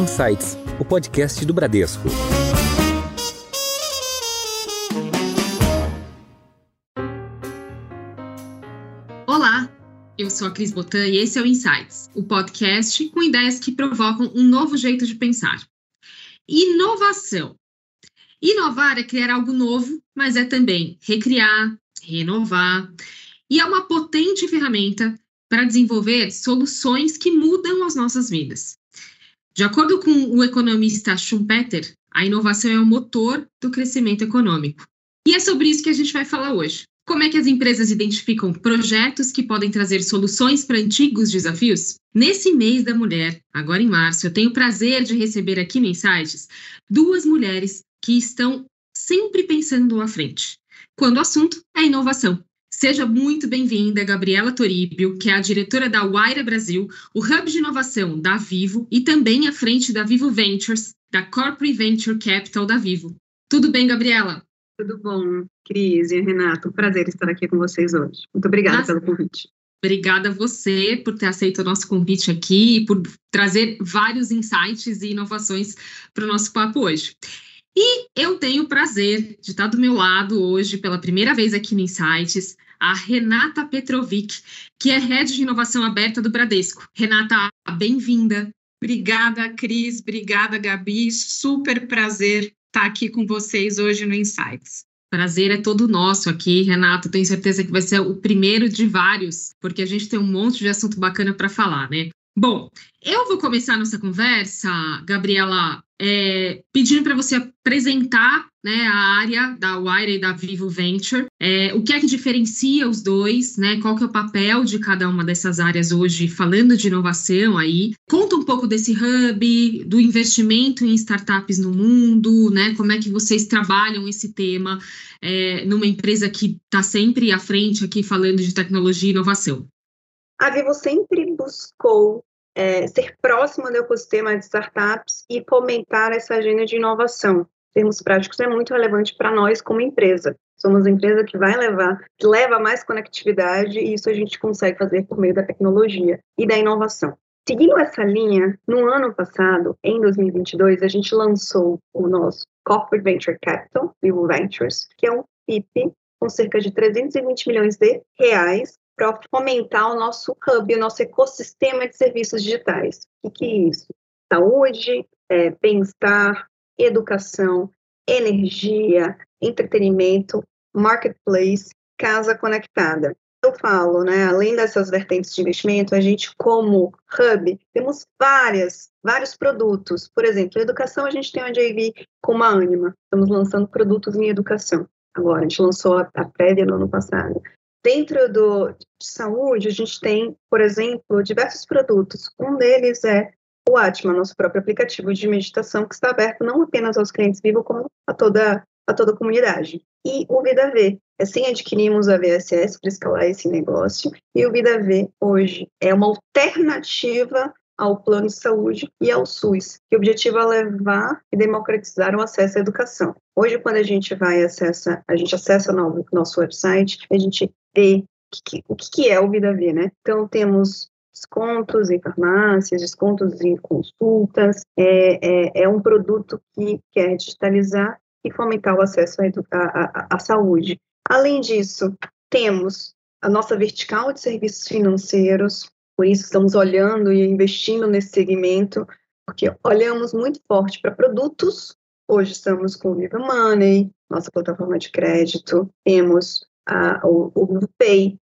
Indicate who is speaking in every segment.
Speaker 1: Insights, o podcast do Bradesco.
Speaker 2: Olá, eu sou a Cris Botan e esse é o Insights, o podcast com ideias que provocam um novo jeito de pensar. Inovação. Inovar é criar algo novo, mas é também recriar, renovar, e é uma potente ferramenta para desenvolver soluções que mudam as nossas vidas. De acordo com o economista Schumpeter, a inovação é o motor do crescimento econômico. E é sobre isso que a gente vai falar hoje. Como é que as empresas identificam projetos que podem trazer soluções para antigos desafios? Nesse mês da mulher, agora em março, eu tenho o prazer de receber aqui no Insights duas mulheres que estão sempre pensando à frente, quando o assunto é inovação. Seja muito bem-vinda, Gabriela Toribio, que é a diretora da Waira Brasil, o hub de inovação da Vivo e também à frente da Vivo Ventures, da Corporate Venture Capital da Vivo. Tudo bem, Gabriela?
Speaker 3: Tudo bom, Cris e Renato. Prazer estar aqui com vocês hoje. Muito obrigada Nossa. pelo convite.
Speaker 2: Obrigada a você por ter aceito o nosso convite aqui e por trazer vários insights e inovações para o nosso papo hoje. E eu tenho o prazer de estar do meu lado hoje, pela primeira vez aqui no Insights, a Renata Petrovic, que é Head de Inovação Aberta do Bradesco. Renata, bem-vinda.
Speaker 4: Obrigada, Cris. Obrigada, Gabi. Super prazer estar aqui com vocês hoje no Insights.
Speaker 2: Prazer é todo nosso aqui, Renato. Tenho certeza que vai ser o primeiro de vários, porque a gente tem um monte de assunto bacana para falar, né? Bom, eu vou começar nossa conversa, Gabriela, é, pedindo para você apresentar né, a área da Wire e da Vivo Venture, é, o que é que diferencia os dois, né, qual que é o papel de cada uma dessas áreas hoje, falando de inovação aí. Conta um pouco desse hub, do investimento em startups no mundo, né, como é que vocês trabalham esse tema é, numa empresa que está sempre à frente aqui falando de tecnologia e inovação.
Speaker 3: A Vivo sempre buscou é, ser próxima do ecossistema de startups e fomentar essa agenda de inovação. Termos práticos, é muito relevante para nós como empresa. Somos uma empresa que vai levar, que leva mais conectividade e isso a gente consegue fazer por meio da tecnologia e da inovação. Seguindo essa linha, no ano passado, em 2022, a gente lançou o nosso Corporate Venture Capital, Vivo Ventures, que é um FIP com cerca de 320 milhões de reais para fomentar o nosso hub, o nosso ecossistema de serviços digitais. O que, é isso? Saúde, é, bem-estar, educação, energia, entretenimento, marketplace, casa conectada. Eu falo, né, além dessas vertentes de investimento, a gente, como hub, temos várias, vários produtos. Por exemplo, educação, a gente tem uma JV com uma Anima. Estamos lançando produtos em educação. Agora, a gente lançou a, a prévia no ano passado. Dentro do de saúde, a gente tem, por exemplo, diversos produtos. Um deles é o Atma, nosso próprio aplicativo de meditação, que está aberto não apenas aos clientes vivos, como a toda, a toda a comunidade. E o Vida V. Assim adquirimos a VSS para escalar esse negócio. E o Vida V, hoje, é uma alternativa ao plano de saúde e ao SUS, que o objetivo é levar e democratizar o acesso à educação. Hoje, quando a gente vai acessa, a gente acessa o nosso website, a gente que, o que, que é o Vida V, né? Então, temos descontos em farmácias, descontos em consultas, é, é, é um produto que quer digitalizar e fomentar o acesso à, à, à saúde. Além disso, temos a nossa vertical de serviços financeiros, por isso estamos olhando e investindo nesse segmento, porque olhamos muito forte para produtos. Hoje estamos com o Viva Money, nossa plataforma de crédito, temos a, o, o Pay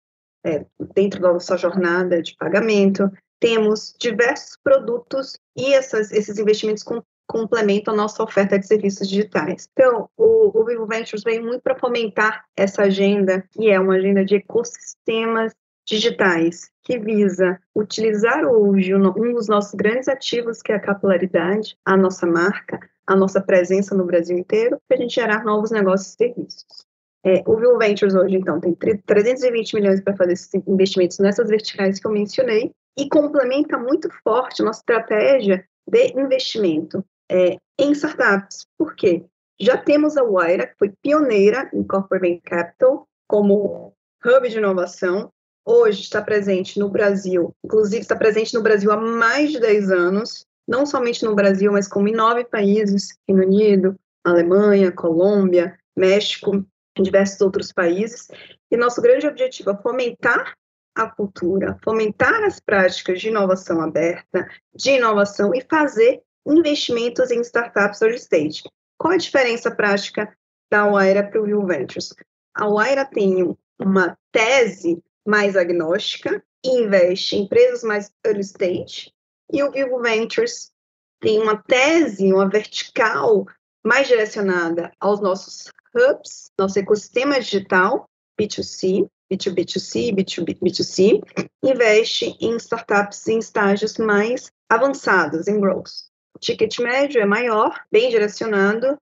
Speaker 3: é, dentro da nossa jornada de pagamento. Temos diversos produtos e essas, esses investimentos com, complementam a nossa oferta de serviços digitais. Então, o, o Vivo Ventures vem muito para fomentar essa agenda, que é uma agenda de ecossistemas digitais, que visa utilizar hoje um dos nossos grandes ativos, que é a capilaridade, a nossa marca, a nossa presença no Brasil inteiro, para a gente gerar novos negócios e serviços. É, o Vivo Ventures hoje, então, tem 320 milhões para fazer esses investimentos nessas verticais que eu mencionei e complementa muito forte nossa estratégia de investimento é, em startups. Por quê? Já temos a Waira, que foi pioneira em Corporate Capital, como hub de inovação. Hoje está presente no Brasil, inclusive está presente no Brasil há mais de 10 anos, não somente no Brasil, mas como em nove países, Reino Unido, Alemanha, Colômbia, México, em diversos outros países. E nosso grande objetivo é fomentar a cultura, fomentar as práticas de inovação aberta, de inovação e fazer investimentos em startups early stage. Qual a diferença prática da Waira para o Vivo Ventures? A Waira tem uma tese mais agnóstica investe em empresas mais early stage, e o Vivo Ventures tem uma tese, uma vertical mais direcionada aos nossos hubs, nosso ecossistema digital, B2C, B2B2C, B2B2C, investe em startups em estágios mais avançados, em growth. O ticket médio é maior, bem direcionado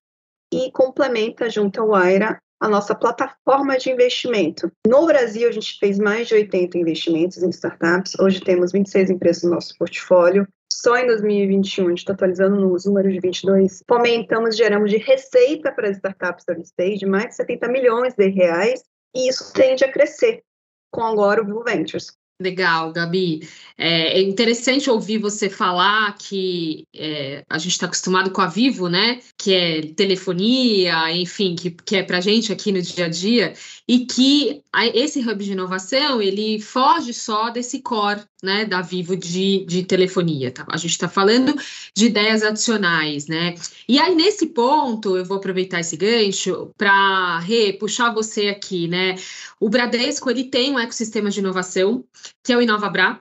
Speaker 3: e complementa junto ao Aira a nossa plataforma de investimento. No Brasil, a gente fez mais de 80 investimentos em startups. Hoje temos 26 empresas no nosso portfólio. Só em 2021, a gente está atualizando os números de 22, fomentamos, geramos de receita para as startups early stage mais de 70 milhões de reais e isso tende a crescer com agora o Vivo Ventures.
Speaker 2: Legal, Gabi. É, é interessante ouvir você falar que é, a gente está acostumado com a Vivo, né? Que é telefonia, enfim, que, que é para gente aqui no dia a dia, e que esse hub de inovação ele foge só desse core né, da Vivo de, de telefonia. Tá? A gente está falando de ideias adicionais, né? E aí, nesse ponto, eu vou aproveitar esse gancho para puxar você aqui, né? O Bradesco ele tem um ecossistema de inovação, que é o InovaBra,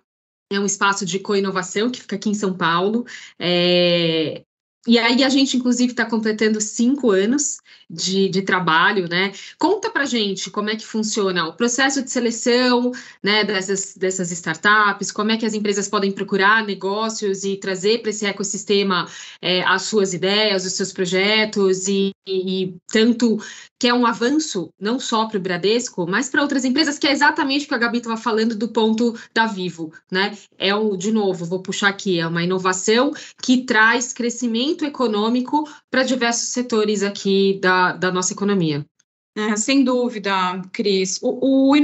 Speaker 2: é um espaço de co-inovação que fica aqui em São Paulo. É, e aí a gente, inclusive, está completando cinco anos de, de, trabalho, né? Conta para gente como é que funciona o processo de seleção né, dessas, dessas startups, como é que as empresas podem procurar negócios e trazer para esse ecossistema é, as suas ideias, os seus projetos, e, e, tanto que é um avanço não só para o Bradesco, mas para outras empresas, que é exatamente o que a Gabi estava falando do ponto da Vivo, né? É um, de novo, vou puxar aqui, é uma inovação que traz crescimento econômico para diversos setores aqui da, da nossa economia.
Speaker 4: É, sem dúvida, Cris. O, o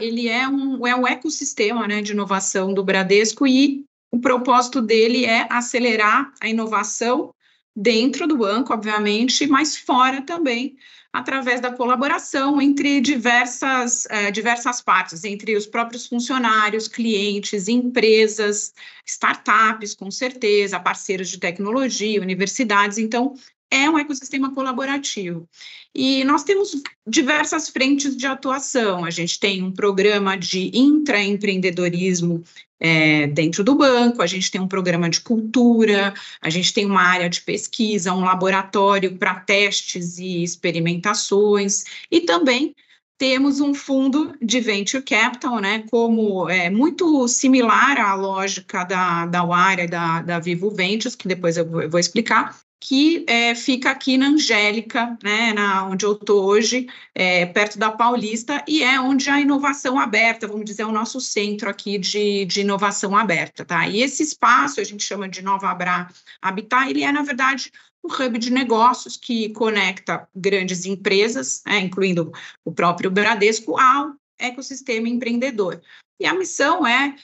Speaker 4: ele é um, é um ecossistema né, de inovação do Bradesco e o propósito dele é acelerar a inovação dentro do banco, obviamente, mas fora também, através da colaboração entre diversas, eh, diversas partes, entre os próprios funcionários, clientes, empresas, startups, com certeza, parceiros de tecnologia, universidades. Então, é um ecossistema colaborativo. E nós temos diversas frentes de atuação. A gente tem um programa de intraempreendedorismo é, dentro do banco, a gente tem um programa de cultura, a gente tem uma área de pesquisa, um laboratório para testes e experimentações, e também temos um fundo de venture capital, né, como é muito similar à lógica da, da Wire, da, da Vivo Ventures, que depois eu vou, eu vou explicar, que é, fica aqui na Angélica, né, na, onde eu estou hoje, é, perto da Paulista, e é onde a inovação aberta, vamos dizer, é o nosso centro aqui de, de inovação aberta, tá? E esse espaço, a gente chama de Nova Abra Habitat, ele é, na verdade, um hub de negócios que conecta grandes empresas, né, incluindo o próprio Bradesco, ao ecossistema empreendedor. E a missão é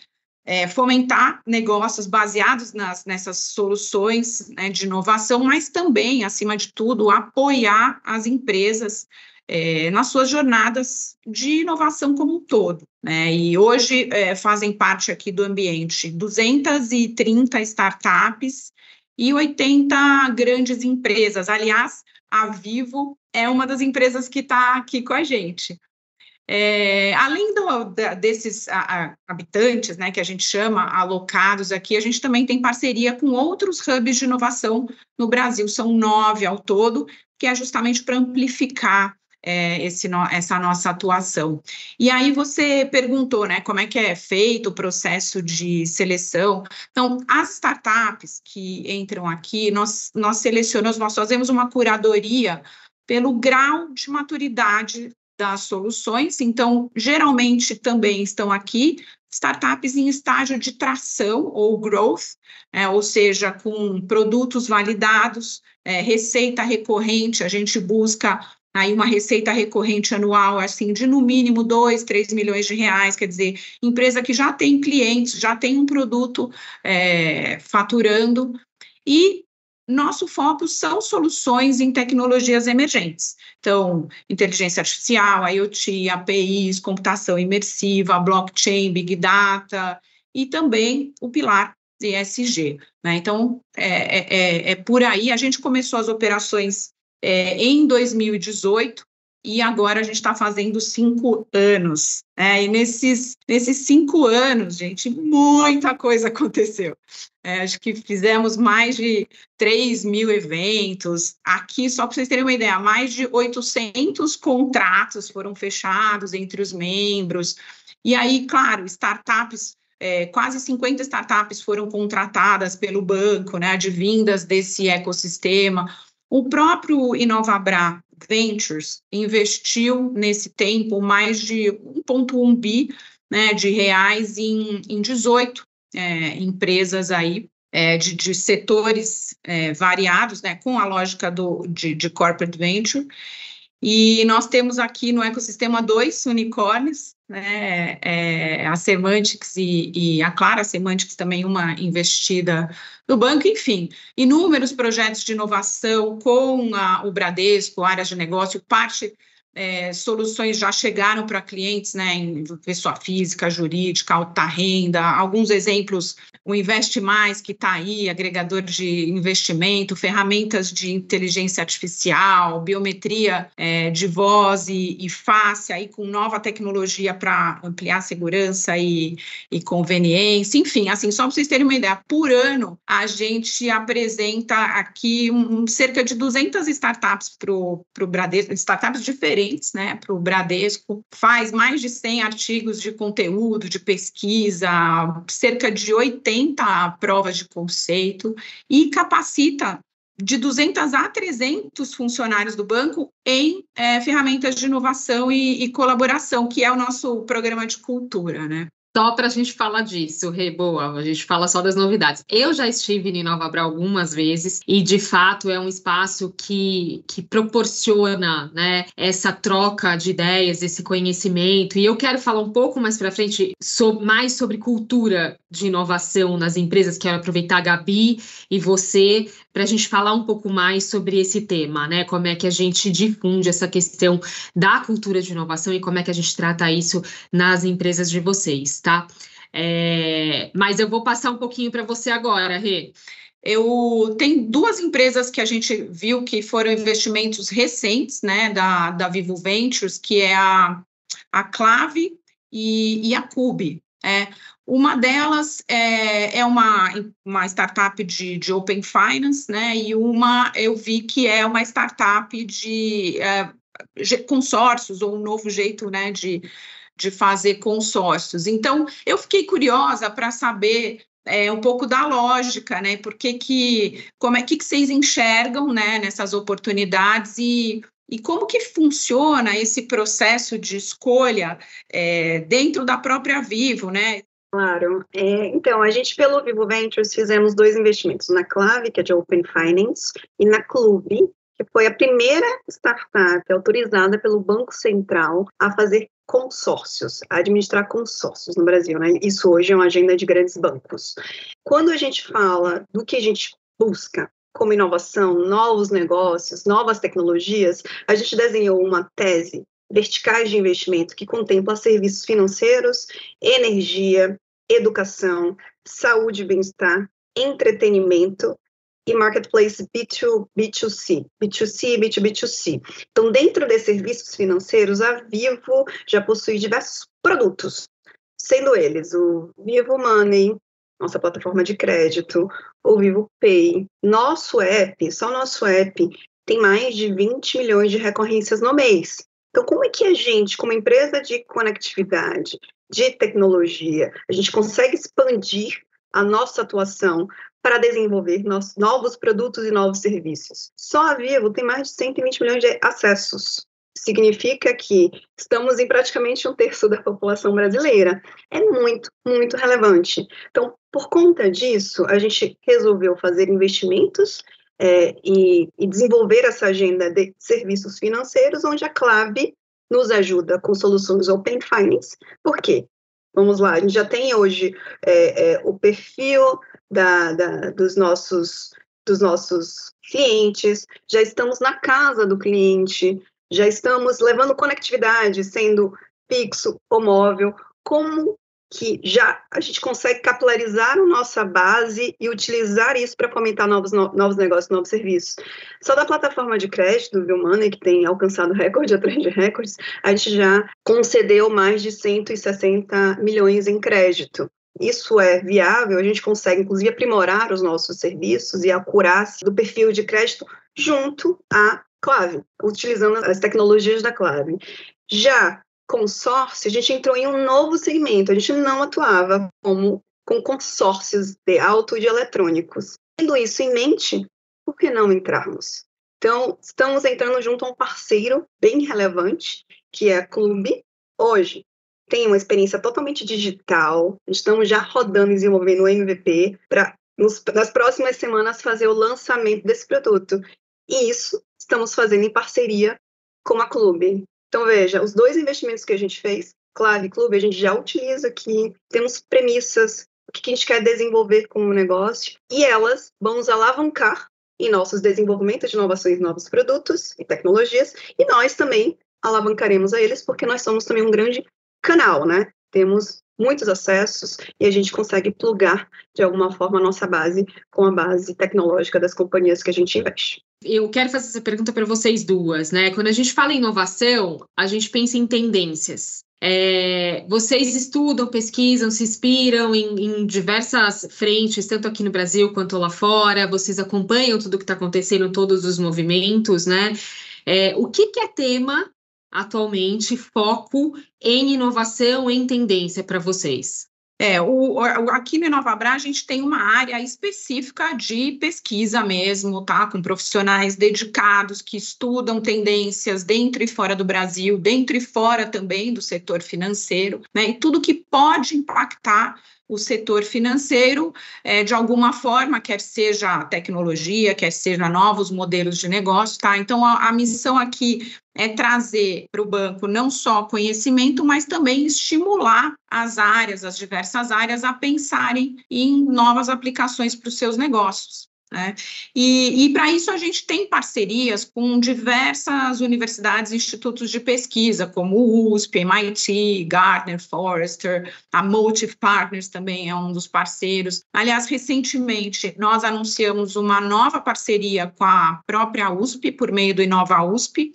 Speaker 4: é, fomentar negócios baseados nas, nessas soluções né, de inovação, mas também, acima de tudo, apoiar as empresas é, nas suas jornadas de inovação como um todo. Né? E hoje é, fazem parte aqui do ambiente 230 startups e 80 grandes empresas. Aliás, a Vivo é uma das empresas que está aqui com a gente. É, além do, da, desses a, a, habitantes, né, que a gente chama alocados aqui, a gente também tem parceria com outros hubs de inovação no Brasil, são nove ao todo, que é justamente para amplificar é, esse no, essa nossa atuação. E aí você perguntou, né, como é que é feito o processo de seleção. Então, as startups que entram aqui, nós, nós selecionamos, nós fazemos uma curadoria pelo grau de maturidade das soluções. Então, geralmente também estão aqui startups em estágio de tração ou growth, é, ou seja, com produtos validados, é, receita recorrente, a gente busca aí uma receita recorrente anual, assim, de no mínimo 2, 3 milhões de reais, quer dizer, empresa que já tem clientes, já tem um produto é, faturando, e nosso foco são soluções em tecnologias emergentes. Então, inteligência artificial, IoT, APIs, computação imersiva, blockchain, big data, e também o pilar ESG. Né? Então, é, é, é, é por aí, a gente começou as operações é, em 2018 e agora a gente está fazendo cinco anos. Né? E nesses, nesses cinco anos, gente, muita coisa aconteceu. É, acho que fizemos mais de 3 mil eventos. Aqui, só para vocês terem uma ideia, mais de 800 contratos foram fechados entre os membros. E aí, claro, startups é, quase 50 startups foram contratadas pelo banco, né, advindas desse ecossistema. O próprio Inovabra Ventures investiu nesse tempo mais de 1,1 bi né, de reais em, em 18 é, empresas aí é, de, de, setores é, variados, né, com a lógica do, de, de corporate venture. E nós temos aqui no ecossistema dois unicórnios, né, é, a Semantics e, e, a Clara Semantics também uma investida no banco, enfim, inúmeros projetos de inovação com a, o Bradesco, áreas de negócio, parte é, soluções já chegaram para clientes, né, em pessoa física, jurídica, alta renda, alguns exemplos, o Investe Mais, que está aí, agregador de investimento, ferramentas de inteligência artificial, biometria é, de voz e, e, face, aí com nova tecnologia para ampliar segurança e, e conveniência, enfim, assim, só para vocês terem uma ideia, por ano a gente apresenta aqui um, cerca de 200 startups para o Bradesco, startups diferentes, diferentes né, para o Bradesco, faz mais de 100 artigos de conteúdo, de pesquisa, cerca de 80 provas de conceito e capacita de 200 a 300 funcionários do banco em é, ferramentas de inovação e, e, colaboração, que é o nosso programa de cultura, né?
Speaker 2: Só para a gente falar disso, Reboa, a gente fala só das novidades. Eu já estive em Nova Bra algumas vezes e, de fato, é um espaço que, que proporciona né, essa troca de ideias, esse conhecimento. E eu quero falar um pouco mais para frente sobre, mais sobre cultura de inovação nas empresas. Quero aproveitar a Gabi e você para a gente falar um pouco mais sobre esse tema, né? Como é que a gente difunde essa questão da cultura de inovação e como é que a gente trata isso nas empresas de vocês, tá? É, mas eu vou passar um pouquinho para você agora, Rê.
Speaker 4: Eu tem duas empresas que a gente viu que foram investimentos recentes, né, da, da Vivo Ventures, que é a, a Clave e, e a Cube. É, uma delas é, é uma, uma startup de, de Open Finance, né? E uma eu vi que é uma startup de é, consórcios, ou um novo jeito né, de, de fazer consórcios. Então, eu fiquei curiosa para saber é, um pouco da lógica, né? Por que, que como é que, que vocês enxergam né, nessas oportunidades e e como que funciona esse processo de escolha é, dentro da própria Vivo, né?
Speaker 3: Claro. É, então, a gente, pelo Vivo Ventures, fizemos dois investimentos, na Clave, que é de Open Finance, e na Clube, que foi a primeira startup autorizada pelo Banco Central a fazer consórcios, administrar consórcios no Brasil, né? Isso hoje é uma agenda de grandes bancos. Quando a gente fala do que a gente busca como inovação, novos negócios, novas tecnologias, a gente desenhou uma tese verticais de investimento que contempla serviços financeiros, energia, educação, saúde e bem-estar, entretenimento e marketplace B2, B2C, B2C e B2B2C. Então, dentro desses serviços financeiros, a Vivo já possui diversos produtos, sendo eles o Vivo Money, nossa plataforma de crédito, o Vivo Pay. Nosso app, só nosso app, tem mais de 20 milhões de recorrências no mês. Então, como é que a gente, como empresa de conectividade, de tecnologia, a gente consegue expandir a nossa atuação para desenvolver novos produtos e novos serviços? Só a Vivo tem mais de 120 milhões de acessos. Significa que estamos em praticamente um terço da população brasileira. É muito, muito relevante. Então, por conta disso, a gente resolveu fazer investimentos é, e, e, desenvolver essa agenda de serviços financeiros, onde a Clave nos ajuda com soluções Open Finance. Por quê? Vamos lá, a gente já tem hoje é, é, o perfil da, da, dos, nossos, dos nossos clientes, já estamos na casa do cliente, já estamos levando conectividade, sendo fixo ou móvel, como que já a gente consegue capilarizar a nossa base e utilizar isso para fomentar novos, novos negócios, novos serviços. Só da plataforma de crédito do Money, que tem alcançado recorde atrás de recordes, a gente já concedeu mais de 160 milhões em crédito. Isso é viável, a gente consegue, inclusive, aprimorar os nossos serviços e a acurácia do perfil de crédito junto à Clave, utilizando as tecnologias da Clave. Já consórcio, a gente entrou em um novo segmento, a gente não atuava como com consórcios de auto e de eletrônicos. Tendo isso em mente, por que não entrarmos? Então, estamos entrando junto a um parceiro bem relevante, que é a Clube. Hoje, tem uma experiência totalmente digital, estamos já rodando e desenvolvendo o MVP para, nas próximas semanas, fazer o lançamento desse produto. E isso estamos fazendo em parceria com a Clube. Então, veja, os dois investimentos que a gente fez, Clave e Clube, a gente já utiliza aqui, temos premissas, o que a gente quer desenvolver como negócio, e elas vão nos alavancar em nossos desenvolvimentos de inovações, novos produtos e tecnologias, e nós também alavancaremos a eles, porque nós somos também um grande canal, né? Temos muitos acessos e a gente consegue plugar de alguma forma a nossa base com a base tecnológica das companhias que a gente investe.
Speaker 2: Eu quero fazer essa pergunta para vocês duas, né? Quando a gente fala em inovação, a gente pensa em tendências. É, vocês estudam, pesquisam, se inspiram em, em, diversas frentes, tanto aqui no Brasil quanto lá fora, vocês acompanham tudo que está acontecendo, todos os movimentos, né? É, o que, que é tema atualmente, foco em inovação, em tendência para vocês?
Speaker 4: É, o, aqui no Inovabra a gente tem uma área específica de pesquisa mesmo, tá? Com profissionais dedicados que estudam tendências dentro e fora do Brasil, dentro e fora também do setor financeiro, né? E tudo que pode impactar o setor financeiro é, de alguma forma, quer seja tecnologia, quer seja novos modelos de negócio, tá? Então, a, a missão aqui é trazer para o banco não só conhecimento, mas também estimular as áreas, as diversas áreas, a pensarem em novas aplicações para os seus negócios. Né? E, e para isso a gente tem parcerias com diversas universidades e institutos de pesquisa, como USP, MIT, Gardner, Forrester, a Motive Partners também é um dos parceiros. Aliás, recentemente nós anunciamos uma nova parceria com a própria USP, por meio do Inova USP,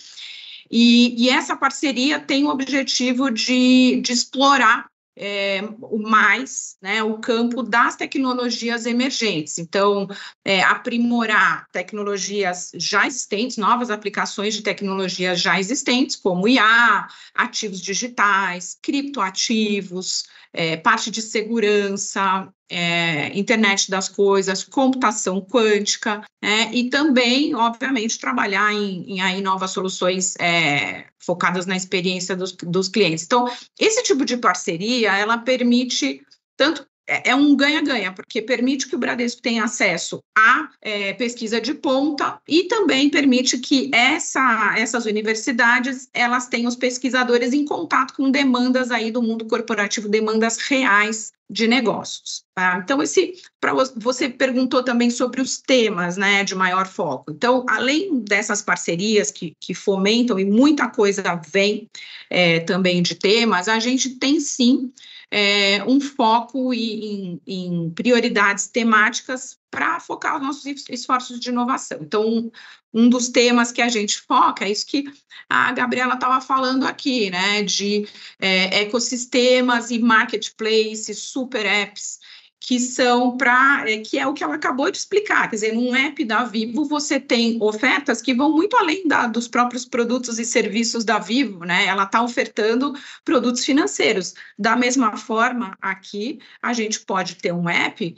Speaker 4: e, e, essa parceria tem o objetivo de, de explorar é, mais né, o campo das tecnologias emergentes. Então, é, aprimorar tecnologias já existentes, novas aplicações de tecnologias já existentes, como IA, ativos digitais, criptoativos, é, parte de segurança, é, internet das coisas, computação quântica, né, e também, obviamente, trabalhar em, em aí novas soluções é, focadas na experiência dos, dos clientes. Então, esse tipo de parceria, ela permite tanto é, é um ganha-ganha, porque permite que o Bradesco tenha acesso à é, pesquisa de ponta e também permite que essa, essas universidades elas tenham os pesquisadores em contato com demandas aí do mundo corporativo, demandas reais de negócios. Tá? Então, esse para você perguntou também sobre os temas né, de maior foco. Então, além dessas parcerias que, que fomentam e muita coisa vem é, também de temas, a gente tem sim é, um foco em, em prioridades temáticas para focar os nossos esforços de inovação. Então, um dos temas que a gente foca é isso que a Gabriela estava falando aqui, né, de é, ecossistemas e marketplaces, super apps, que são para, é, que é o que ela acabou de explicar, quer dizer, num app da Vivo você tem ofertas que vão muito além da, dos próprios produtos e serviços da Vivo, né? Ela está ofertando produtos financeiros. Da mesma forma, aqui a gente pode ter um app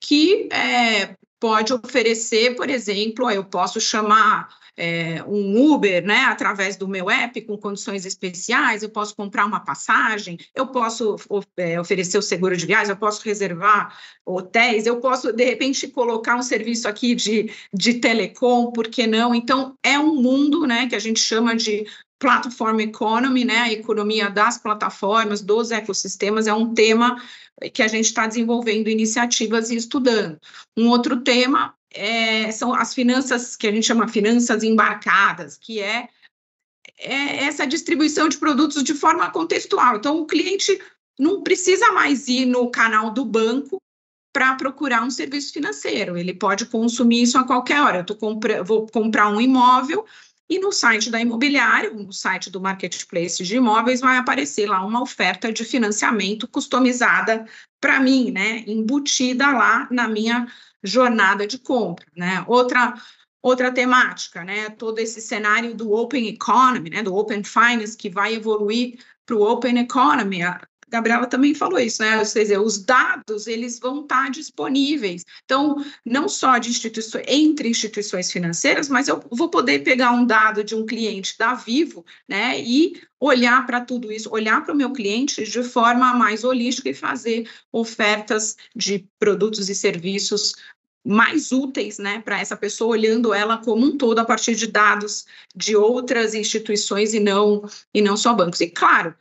Speaker 4: que é, pode oferecer, por exemplo, eu posso chamar é, um Uber, né, através do meu app, com condições especiais, eu posso comprar uma passagem, eu posso é, oferecer o seguro de viagem, eu posso reservar hotéis, eu posso, de repente, colocar um serviço aqui de, de telecom, por que não? Então, é um mundo, né, que a gente chama de platform economy, né, a economia das plataformas, dos ecossistemas, é um tema que a gente está desenvolvendo iniciativas e estudando. Um outro tema é, são as finanças, que a gente chama finanças embarcadas, que é, é essa distribuição de produtos de forma contextual. Então, o cliente não precisa mais ir no canal do banco para procurar um serviço financeiro. Ele pode consumir isso a qualquer hora. Eu compra vou comprar um imóvel, e no site da imobiliária, no site do marketplace de imóveis, vai aparecer lá uma oferta de financiamento customizada para mim, né? Embutida lá na minha jornada de compra, né? Outra outra temática, né? Todo esse cenário do open economy, né? Do open finance que vai evoluir para o open economy. Gabriela também falou isso, né? Ou seja, os dados eles vão estar disponíveis. Então, não só de instituições, entre instituições financeiras, mas eu vou poder pegar um dado de um cliente da Vivo, né? E olhar para tudo isso, olhar para o meu cliente de forma mais holística e fazer ofertas de produtos e serviços mais úteis, né, para essa pessoa olhando ela como um todo a partir de dados de outras instituições e não e não só bancos. E claro,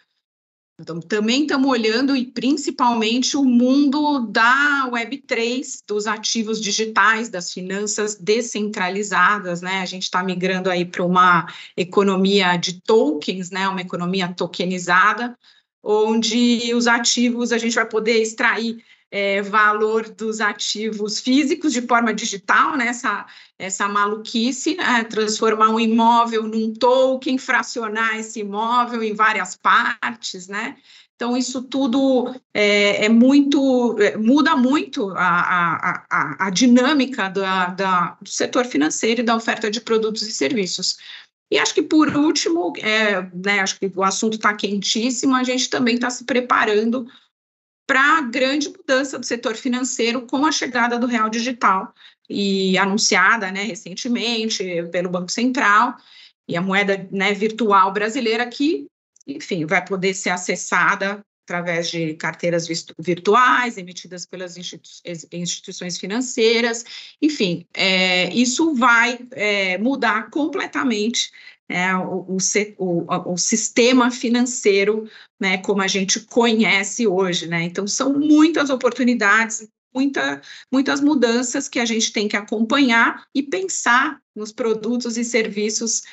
Speaker 4: então, também estamos olhando e principalmente o mundo da Web3, dos ativos digitais, das finanças descentralizadas, né? A gente está migrando aí para uma economia de tokens, né? Uma economia tokenizada, onde os ativos a gente vai poder extrair é, valor dos ativos físicos de forma digital, né? essa, essa maluquice, né? transformar um imóvel num token, fracionar esse imóvel em várias partes, né? Então, isso tudo é, é muito, é, muda muito a, a, a, dinâmica da, da, do setor financeiro e da oferta de produtos e serviços. E acho que, por último, é, né, acho que o assunto está quentíssimo, a gente também está se preparando para a grande mudança do setor financeiro com a chegada do real digital e anunciada né, recentemente pelo Banco Central e a moeda né, virtual brasileira que, enfim, vai poder ser acessada através de carteiras virtuais emitidas pelas instituições financeiras, enfim, é, isso vai é, mudar completamente é, o, o, o, sistema financeiro, né, como a gente conhece hoje, né? Então, são muitas oportunidades, muita, muitas mudanças que a gente tem que acompanhar e pensar nos produtos e serviços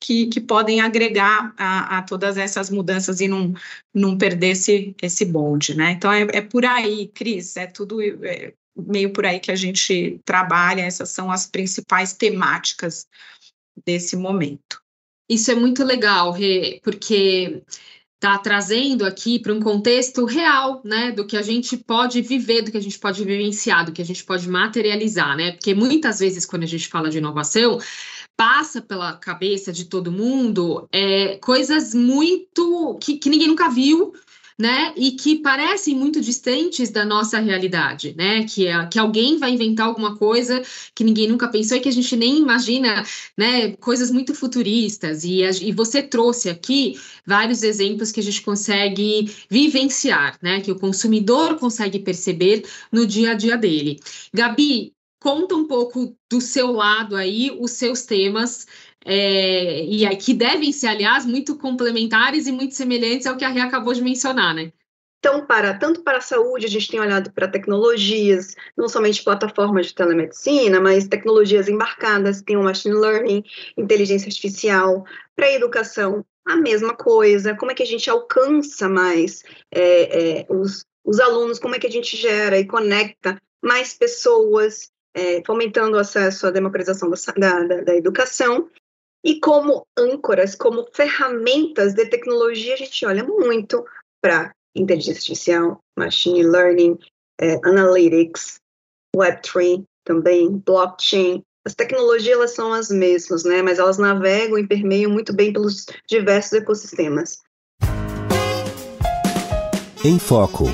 Speaker 4: que, que podem agregar a, a, todas essas mudanças e não, não perder esse, esse bonde, né? Então, é, é por aí, Cris, é tudo é meio por aí que a gente trabalha, essas são as principais temáticas desse momento.
Speaker 2: Isso é muito legal, Rê, porque está trazendo aqui para um contexto real, né, do que a gente pode viver, do que a gente pode vivenciar, do que a gente pode materializar, né? Porque muitas vezes quando a gente fala de inovação, passa pela cabeça de todo mundo é, coisas muito que, que ninguém nunca viu, né, e que parecem muito distantes da nossa realidade, né, que, é, que alguém vai inventar alguma coisa que ninguém nunca pensou e que a gente nem imagina, né, coisas muito futuristas, e, a, e você trouxe aqui vários exemplos que a gente consegue vivenciar, né, que o consumidor consegue perceber no dia a dia dele. Gabi, conta um pouco do seu lado aí, os seus temas, é, e que devem ser, aliás, muito complementares e muito semelhantes ao que a Rê acabou de mencionar, né?
Speaker 3: Então, para, tanto para a saúde, a gente tem olhado para tecnologias, não somente plataformas de telemedicina, mas tecnologias embarcadas, tem o machine learning, inteligência artificial. Para a educação, a mesma coisa, como é que a gente alcança mais é, é, os, os alunos, como é que a gente gera e conecta mais pessoas, é, fomentando o acesso à democratização da, da, da educação. E como âncoras, como ferramentas de tecnologia, a gente olha muito para inteligência artificial, machine learning, é, analytics, Web3 também, blockchain. As tecnologias elas são as mesmas, né? Mas elas navegam e permeiam muito bem pelos diversos ecossistemas.
Speaker 1: Em Foco.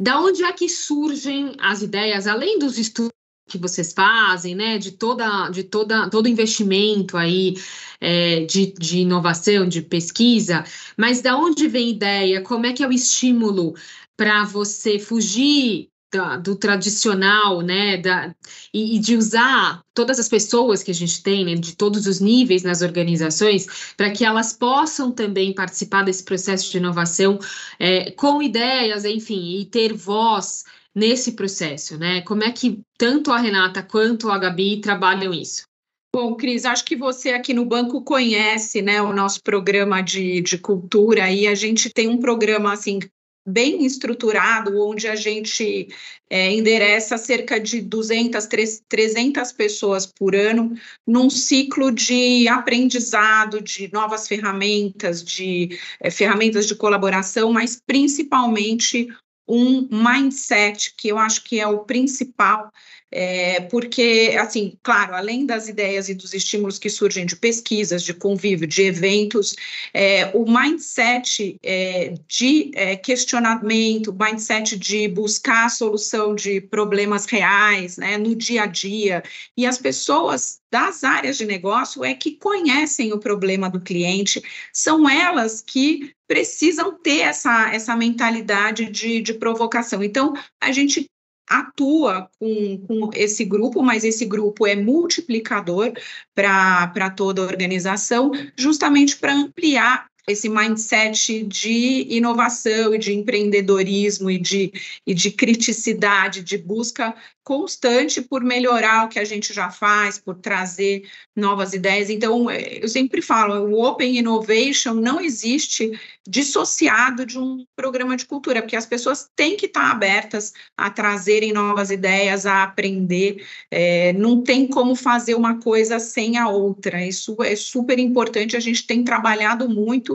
Speaker 2: Da onde é que surgem as ideias, além dos estudos que vocês fazem, né? De toda, de toda, todo investimento aí é, de, de inovação, de pesquisa, mas da onde vem ideia? Como é que é o estímulo para você fugir da, do tradicional, né, da, e, e, de usar todas as pessoas que a gente tem, né, de todos os níveis nas organizações, para que elas possam também participar desse processo de inovação é, com ideias, enfim, e ter voz nesse processo, né? Como é que tanto a Renata quanto a Gabi trabalham isso?
Speaker 4: Bom, Cris, acho que você aqui no banco conhece né, o nosso programa de, de cultura e a gente tem um programa assim bem estruturado, onde a gente é, endereça cerca de 200, 300 pessoas por ano, num ciclo de aprendizado, de novas ferramentas, de é, ferramentas de colaboração, mas principalmente um mindset, que eu acho que é o principal é, porque, assim, claro, além das ideias e dos estímulos que surgem de pesquisas, de convívio, de eventos, é, o mindset é, de é, questionamento, mindset de buscar a solução de problemas reais, né, no dia a dia, e as pessoas das áreas de negócio é que conhecem o problema do cliente, são elas que precisam ter essa, essa mentalidade de, de provocação. Então, a gente atua com, com esse grupo, mas esse grupo é multiplicador para toda a organização, justamente para ampliar esse mindset de inovação e de empreendedorismo e de, e de criticidade, de busca constante por melhorar o que a gente já faz, por trazer novas ideias. Então, é, eu sempre falo, o Open Innovation não existe dissociado de um programa de cultura, porque as pessoas têm que estar abertas a trazerem novas ideias, a aprender. É, não tem como fazer uma coisa sem a outra. Isso é super importante. A gente tem trabalhado muito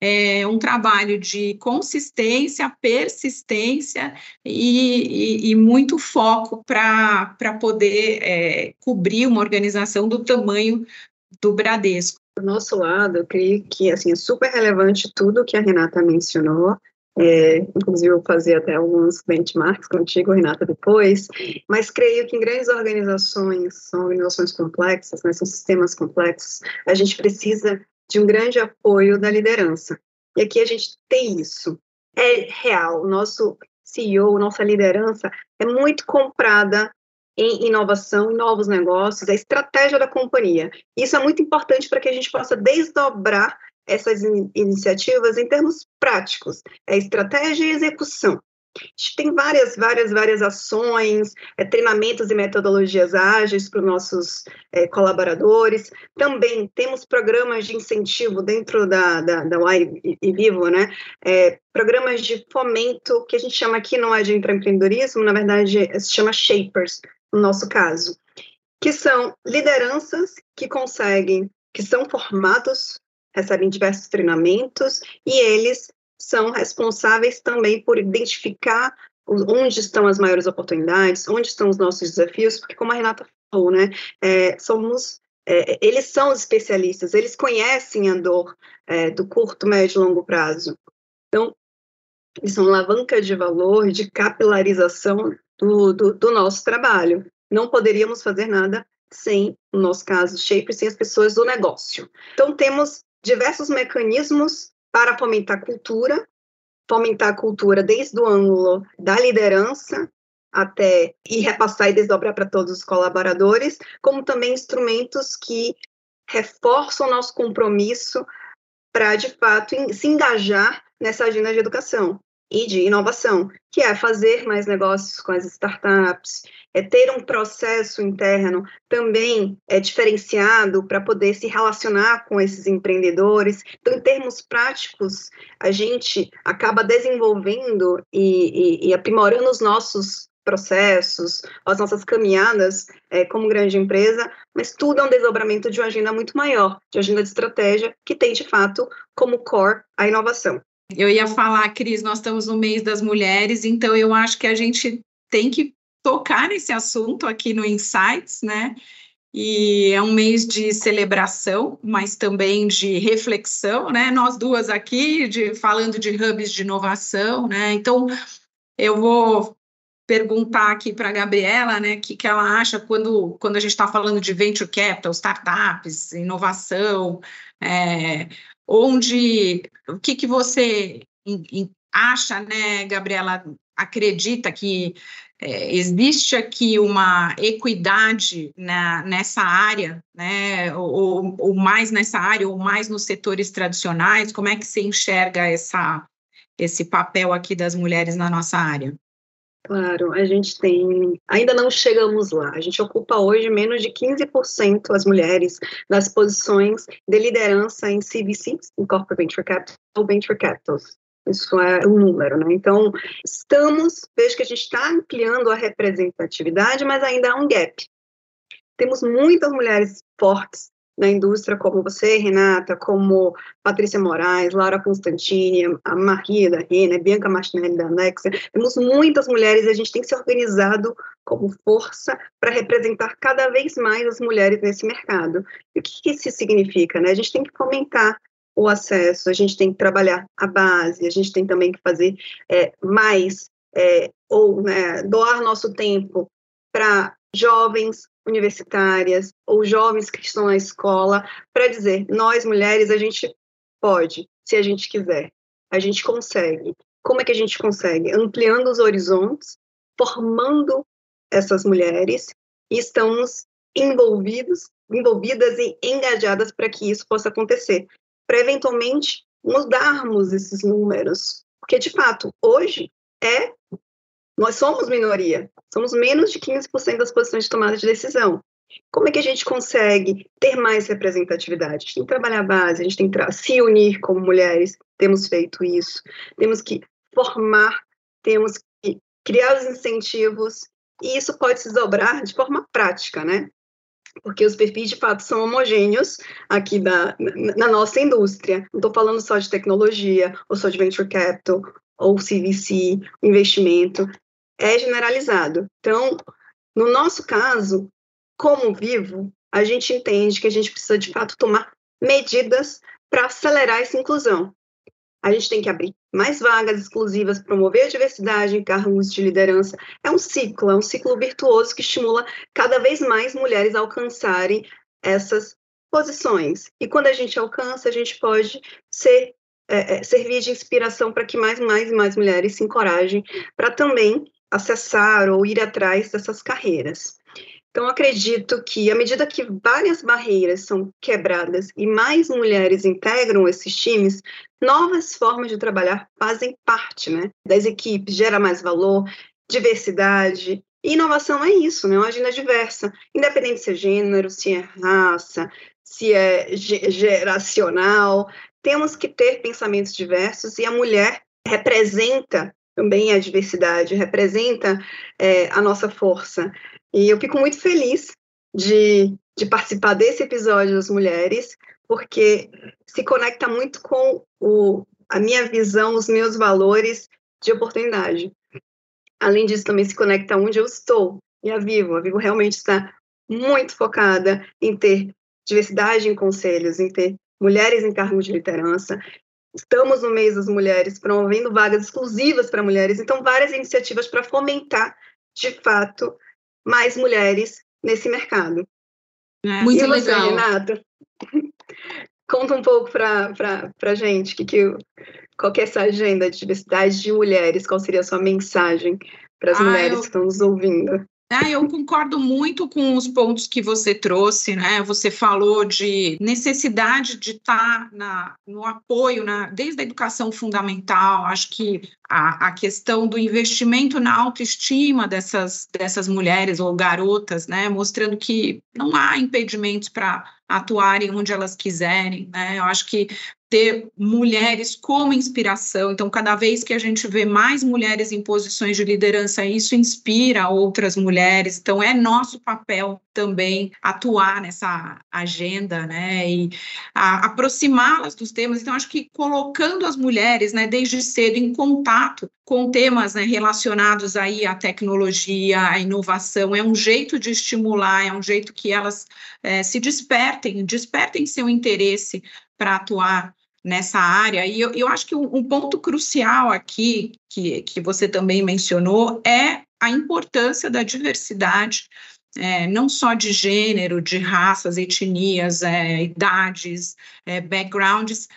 Speaker 4: é um trabalho de consistência, persistência e, e, e muito foco para poder é, cobrir uma organização do tamanho do Bradesco.
Speaker 3: Do nosso lado, eu creio que assim, é super relevante tudo que a Renata mencionou, é, inclusive, eu fazer até alguns benchmarks contigo, Renata, depois, mas creio que em grandes organizações, são organizações complexas, né, são sistemas complexos, a gente precisa de um grande apoio da liderança. E aqui a gente tem isso. É real. O nosso CEO, nossa liderança é muito comprada em inovação, em novos negócios, a estratégia da companhia. Isso é muito importante para que a gente possa desdobrar essas in iniciativas em termos práticos, é estratégia e execução. A gente tem várias, várias, várias ações, é, treinamentos e metodologias ágeis para os nossos é, colaboradores. Também temos programas de incentivo dentro da, da, da e, e Vivo, né? É, programas de fomento, que a gente chama aqui não é de empreendedorismo, na verdade se chama Shapers, no nosso caso, que são lideranças que conseguem, que são formados, recebem diversos treinamentos e eles são responsáveis também por identificar onde estão as maiores oportunidades, onde estão os nossos desafios, porque como a Renata falou, né, é, somos, é, eles são os especialistas, eles conhecem a dor é, do curto, médio e longo prazo. Então, eles são alavanca de valor, de capilarização do, do, do nosso trabalho. Não poderíamos fazer nada sem, no nosso caso, Shape, sem as pessoas do negócio. Então, temos diversos mecanismos para fomentar cultura, fomentar a cultura desde o ângulo da liderança até e repassar e desdobrar para todos os colaboradores, como também instrumentos que reforçam o nosso compromisso para, de fato, se engajar nessa agenda de educação e de inovação, que é fazer mais negócios com as startups, é ter um processo interno também é, diferenciado para poder se relacionar com esses empreendedores. Então, em termos práticos, a gente acaba desenvolvendo e, e, e aprimorando os nossos processos, as nossas caminhadas é, como grande empresa, mas tudo é um desdobramento de uma agenda muito maior, de agenda de estratégia, que tem, de fato, como core a inovação.
Speaker 4: Eu ia falar, Cris, nós estamos no mês das mulheres, então eu acho que a gente tem que tocar nesse assunto aqui no Insights, né? E é um mês de celebração, mas também de reflexão, né? Nós duas aqui de, falando de hubs de inovação, né? Então eu vou perguntar aqui para a Gabriela, né, o que, que ela acha quando, quando a gente está falando de venture capital, startups, inovação, é, onde, o que, que você acha, né, Gabriela, acredita que é, existe aqui uma equidade na, nessa área, né, ou, ou, mais nessa área, ou mais nos setores tradicionais? Como é que você enxerga essa, esse papel aqui das mulheres na nossa área?
Speaker 3: Claro, a gente tem. Ainda não chegamos lá. A gente ocupa hoje menos de 15% as mulheres nas posições de liderança em CVCs, em Corporate Venture Capital ou Venture Capitals. Isso é um número, né? Então, estamos, vejo que a gente está ampliando a representatividade, mas ainda há um gap. Temos muitas mulheres fortes na indústria, como você, Renata, como Patrícia Moraes, Laura Constantini, a Maria da Rena, Bianca Martinelli da Anexa. Temos muitas mulheres e a gente tem se organizado como força para representar cada vez mais as mulheres nesse mercado. E o que isso significa? Né? A gente tem que fomentar o acesso, a gente tem que trabalhar a base, a gente tem também que fazer é, mais, é, ou né, doar nosso tempo para jovens universitárias ou jovens que estão na escola, para dizer, nós mulheres, a gente pode, se a gente quiser, a gente consegue. Como é que a gente consegue? Ampliando os horizontes, formando essas mulheres e estamos envolvidos, envolvidas e engajadas para que isso possa acontecer para eventualmente mudarmos esses números. Porque, de fato, hoje é. Nós somos minoria, somos menos de 15% das posições de tomada de decisão. Como é que a gente consegue ter mais representatividade? A gente tem que trabalhar a base, a gente tem que se unir como mulheres, temos feito isso. Temos que formar, temos que criar os incentivos, e isso pode se dobrar de forma prática, né? porque os perfis de fato são homogêneos aqui da, na nossa indústria. Não estou falando só de tecnologia, ou só de venture capital, ou CVC, investimento, é generalizado. Então, no nosso caso, como vivo, a gente entende que a gente precisa de fato tomar medidas para acelerar essa inclusão. A gente tem que abrir mais vagas exclusivas, promover a diversidade em cargos de liderança. É um ciclo, é um ciclo virtuoso que estimula cada vez mais mulheres a alcançarem essas posições. E quando a gente alcança, a gente pode ser é, é servir de inspiração para que mais, mais e mais mulheres se encorajem para também acessar ou ir atrás dessas carreiras. Então, acredito que, à medida que várias barreiras são quebradas e mais mulheres integram esses times, novas formas de trabalhar fazem parte né, das equipes, gera mais valor, diversidade. E inovação é isso, né, uma agenda diversa, independente se é gênero, se é raça, se é geracional, temos que ter pensamentos diversos e a mulher representa também a diversidade, representa é, a nossa força. E eu fico muito feliz de, de participar desse episódio das mulheres, porque se conecta muito com o, a minha visão, os meus valores de oportunidade. Além disso, também se conecta onde eu estou e a Vivo. A Vivo realmente está muito focada em ter diversidade em conselhos, em ter mulheres em cargos de liderança. Estamos no mês das mulheres, promovendo vagas exclusivas para mulheres, então várias iniciativas para fomentar, de fato, mais mulheres nesse mercado.
Speaker 2: É, muito e você, legal.
Speaker 3: Renata? Conta um pouco para a gente que, que, qual que é essa agenda de diversidade de mulheres, qual seria a sua mensagem para as ah, mulheres eu... que estão nos ouvindo?
Speaker 4: Ah, eu concordo muito com os pontos que você trouxe, né? Você falou de necessidade de estar na, no apoio, na, desde a educação fundamental. Acho que a, a questão do investimento na autoestima dessas, dessas mulheres ou garotas, né? Mostrando que não há impedimentos para atuarem onde elas quiserem, né? Eu acho que ter mulheres como inspiração. Então, cada vez que a gente vê mais mulheres em posições de liderança, isso inspira outras mulheres. Então, é nosso papel também atuar nessa agenda, né, e aproximá-las dos temas. Então, acho que colocando as mulheres, né, desde cedo em contato com temas né, relacionados aí à tecnologia, à inovação, é um jeito de estimular, é um jeito que elas é, se despertem, despertem seu interesse para atuar nessa área. E eu, eu acho que um, um, ponto crucial aqui, que, que você também mencionou, é a importância da diversidade, é, não só de gênero, de raças, etnias, é, idades, é, backgrounds,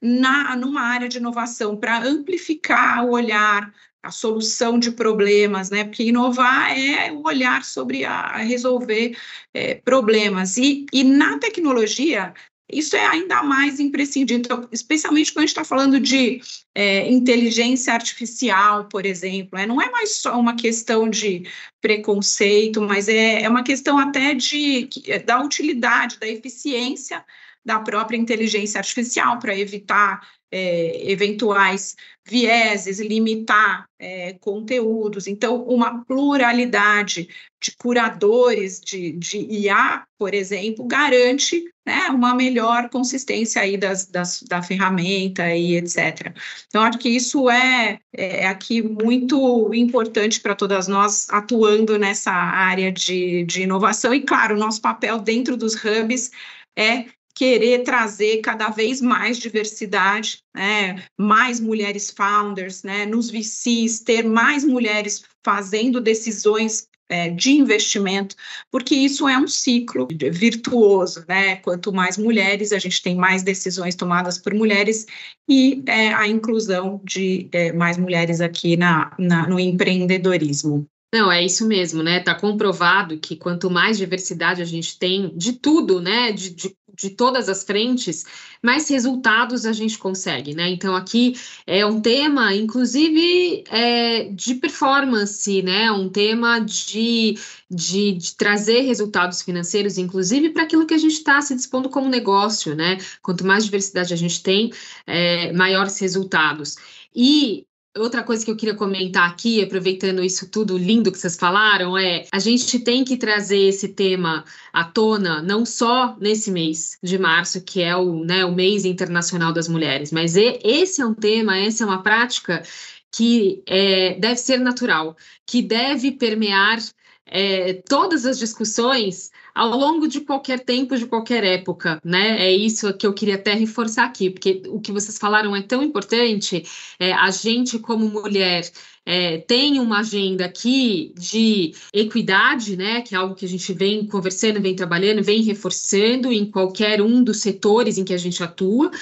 Speaker 4: na, numa área de inovação, para amplificar o olhar, a solução de problemas, né? Porque inovar é o olhar sobre a, resolver é, problemas. E, e na tecnologia, isso é ainda mais imprescindível, então, especialmente quando a gente está falando de é, inteligência artificial, por exemplo. É, não é mais só uma questão de preconceito, mas é, é uma questão até de, da utilidade, da eficiência da própria inteligência artificial para evitar é, eventuais vieses, limitar é, conteúdos. Então, uma pluralidade de curadores de, de IA, por exemplo, garante né, uma melhor consistência aí das, das, da ferramenta e etc. Então, acho que isso é, é aqui muito importante para todas nós atuando nessa área de, de inovação. E, claro, o nosso papel dentro dos hubs é querer trazer cada vez mais diversidade, né, mais mulheres founders, né, nos VCs, ter mais mulheres fazendo decisões é, de investimento, porque isso é um ciclo virtuoso, né? Quanto mais mulheres, a gente tem mais decisões tomadas por mulheres e é, a inclusão de é, mais mulheres aqui na, na, no empreendedorismo.
Speaker 2: Não, é isso mesmo, né? Está comprovado que quanto mais diversidade a gente tem de tudo, né? De, de, de, todas as frentes, mais resultados a gente consegue, né? Então, aqui é um tema, inclusive, é, de performance, né? Um tema de, de, de trazer resultados financeiros, inclusive, para aquilo que a gente está se dispondo como negócio, né? Quanto mais diversidade a gente tem, é, maiores resultados. E Outra coisa que eu queria comentar aqui, aproveitando isso tudo lindo que vocês falaram, é a gente tem que trazer esse tema à tona, não só nesse mês de março, que é o, né, o mês internacional das mulheres, mas esse é um tema, essa é uma prática que é, deve ser natural, que deve permear é, todas as discussões ao longo de qualquer tempo, de qualquer época, né? É isso que eu queria até reforçar aqui, porque o que vocês falaram é tão importante. É, a gente, como mulher, é, tem uma agenda aqui de equidade, né, que é algo que a gente vem conversando, vem trabalhando, vem reforçando em qualquer um dos setores em que a gente atua,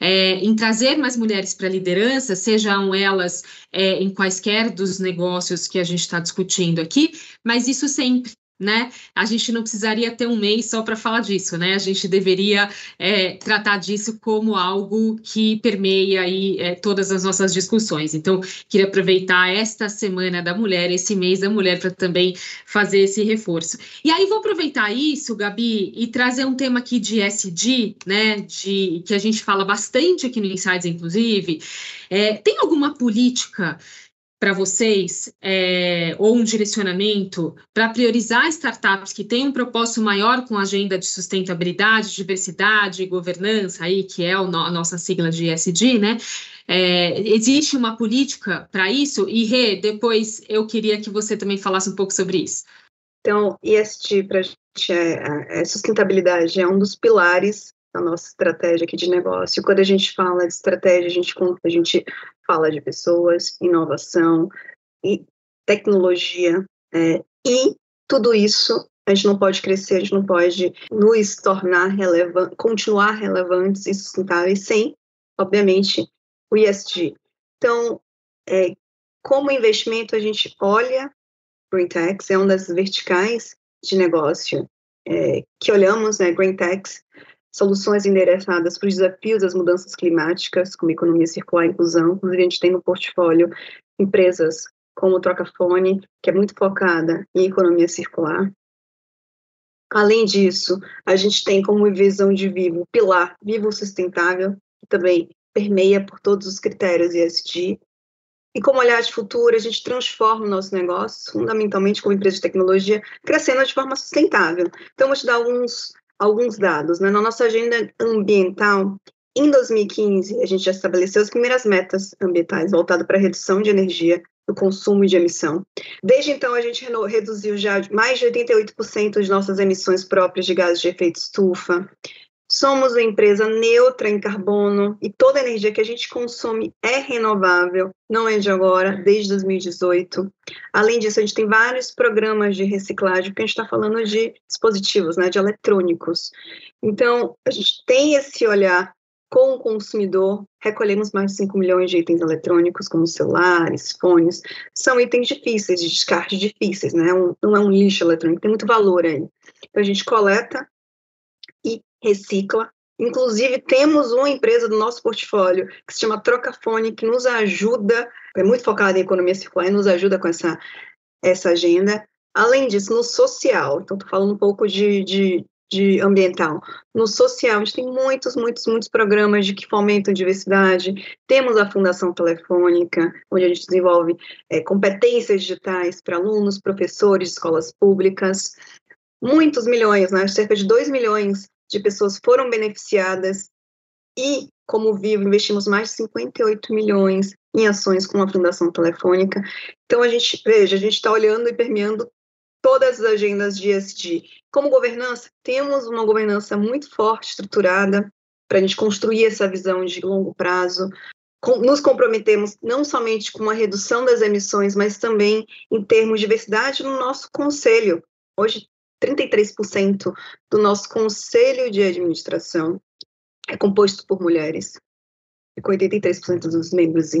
Speaker 2: é, em trazer mais mulheres para a liderança, sejam elas é, em quaisquer dos negócios que a gente está discutindo aqui, mas isso sempre né? A gente não precisaria ter um mês só para falar disso, né? A gente deveria é, tratar disso como algo que permeia aí é, todas as nossas discussões. Então, queria aproveitar esta semana da mulher, esse mês da mulher, para também fazer esse reforço. E aí vou aproveitar isso, Gabi, e trazer um tema aqui de SD, né? De que a gente fala bastante aqui no Insights, inclusive. É, tem alguma política? Para vocês, é, ou um direcionamento para priorizar startups que têm um propósito maior com a agenda de sustentabilidade, diversidade e governança, aí, que é o, a nossa sigla de ESG, né? É, existe uma política para isso? E, Rê, depois eu queria que você também falasse um pouco sobre isso.
Speaker 3: Então, ESG para a gente é, é, sustentabilidade, é um dos pilares da nossa estratégia aqui de negócio. Quando a gente fala de estratégia, a gente, a gente fala de pessoas, inovação e tecnologia. É, e tudo isso a gente não pode crescer, a gente não pode nos tornar relevantes, continuar relevantes e sustentáveis sem, obviamente, o ESG. Então, é, como investimento, a gente olha Green Tax, é uma das verticais de negócio é, que olhamos, né, Green Tax, soluções endereçadas para os desafios das mudanças climáticas, como economia circular e inclusão. Inclusive, a gente tem no portfólio empresas como Trocafone, que é muito focada em economia circular. Além disso, a gente tem como visão de vivo o pilar Vivo Sustentável, que também permeia por todos os critérios ESG. E como olhar de futuro, a gente transforma o nosso negócio, fundamentalmente como empresa de tecnologia, crescendo de forma sustentável. Então, vou te dar alguns alguns dados. Né? Na nossa agenda ambiental, em 2015, a gente já estabeleceu as primeiras metas ambientais voltadas para a redução de energia, do consumo e de emissão. Desde então, a gente reduziu já mais de 88% de nossas emissões próprias de gases de efeito estufa. Somos uma empresa neutra em carbono e toda a energia que a gente consome é renovável, não é de agora, desde 2018. Além disso, a gente tem vários programas de reciclagem, porque a gente está falando de dispositivos, né, de eletrônicos. Então, a gente tem esse olhar com o consumidor, recolhemos mais de 5 milhões de itens eletrônicos, como celulares, fones. São itens difíceis, de descarte difíceis, né? Um, não é um lixo eletrônico, tem muito valor aí. Então, a gente coleta recicla. Inclusive, temos uma empresa do nosso portfólio que se chama Trocafone, que nos ajuda, é muito focada em economia circular e nos ajuda com essa, essa agenda. Além disso, no social, então estou falando um pouco de, de, de ambiental. No social, a gente tem muitos, muitos, muitos programas de que fomentam diversidade. Temos a Fundação Telefônica, onde a gente desenvolve é, competências digitais para alunos, professores escolas públicas. Muitos milhões, né? cerca de 2 milhões de pessoas foram beneficiadas e, como Vivo, investimos mais de 58 milhões em ações com a Fundação Telefônica. Então, a gente, veja, a gente está olhando e permeando todas as agendas de ESG. Como governança, temos uma governança muito forte, estruturada, para a gente construir essa visão de longo prazo. nos comprometemos não somente com a redução das emissões, mas também em termos de diversidade no nosso conselho. Hoje, 33% do nosso conselho de administração é composto por mulheres, e com 83% dos membros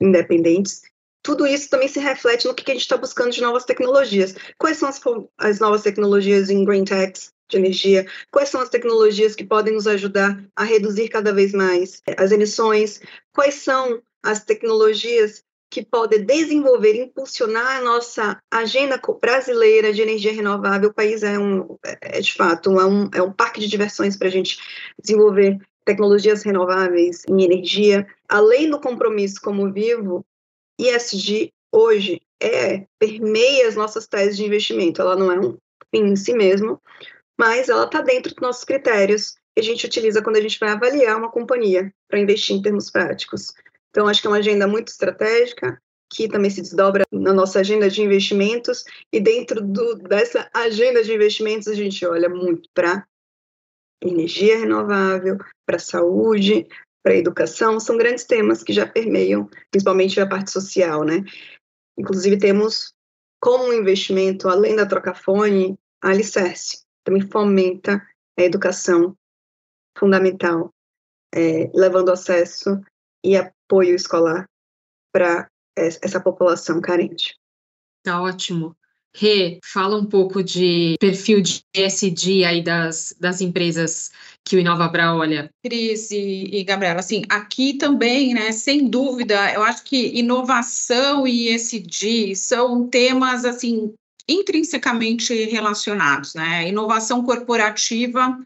Speaker 3: independentes tudo isso também se reflete no que a gente está buscando de novas tecnologias. Quais são as, as novas tecnologias em green techs, de energia? Quais são as tecnologias que podem nos ajudar a reduzir cada vez mais as emissões? Quais são as tecnologias que podem desenvolver, impulsionar a nossa agenda brasileira de energia renovável? O país é, um, é de fato, é um, é um parque de diversões para a gente desenvolver tecnologias renováveis em energia. Além do compromisso como vivo, ESG hoje é permeia as nossas teses de investimento. Ela não é um fim em si mesmo, mas ela está dentro dos nossos critérios que a gente utiliza quando a gente vai avaliar uma companhia para investir em termos práticos. Então, acho que é uma agenda muito estratégica, que também se desdobra na nossa agenda de investimentos, e dentro do, dessa agenda de investimentos, a gente olha muito para energia renovável, para saúde, para a educação, são grandes temas que já permeiam, principalmente a parte social, né? Inclusive temos como um investimento, além da trocafone, a Alicerce, também fomenta a educação fundamental, é, levando acesso e apoio escolar para essa população carente.
Speaker 2: Tá ótimo. Rê, fala um pouco de perfil de ESG aí das, das empresas que o InovaBra olha.
Speaker 4: Cris e, e Gabriela, assim, aqui também, né, sem dúvida, eu acho que inovação e ESG são temas, assim, intrinsecamente relacionados, né? Inovação corporativa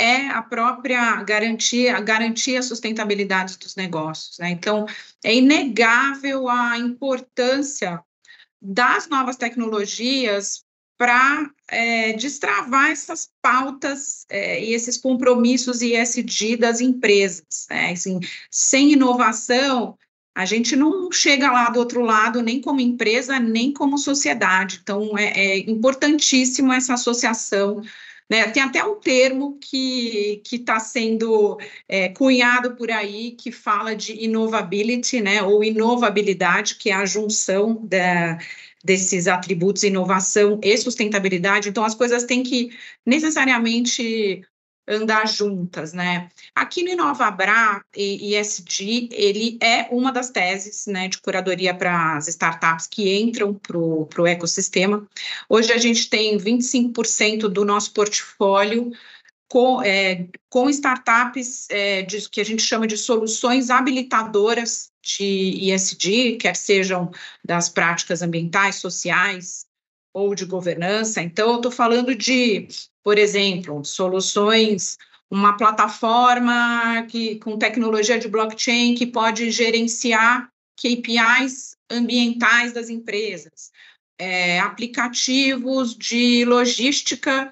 Speaker 4: é a própria garantia, garantir a sustentabilidade dos negócios, né? Então, é inegável a importância das novas tecnologias para é, destravar essas pautas é, e esses compromissos ESG das empresas. Né? Assim, sem inovação, a gente não chega lá do outro lado, nem como empresa, nem como sociedade. Então, é, é importantíssimo essa associação. Né? Tem até um termo que está sendo é, cunhado por aí que fala de innovability, né? ou inovabilidade, que é a junção da desses atributos, inovação e sustentabilidade. Então, as coisas têm que necessariamente andar juntas, né? Aqui no InovaBra e ESG, ele é uma das teses, né, de curadoria para as startups que entram para o ecossistema. Hoje a gente tem 25% do nosso portfólio com, é, com startups é, de, que a gente chama de soluções habilitadoras de ESG, quer sejam das práticas ambientais, sociais ou de governança. Então, eu estou falando de, por exemplo, soluções, uma plataforma que, com tecnologia de blockchain que pode gerenciar KPIs ambientais das empresas, é, aplicativos de logística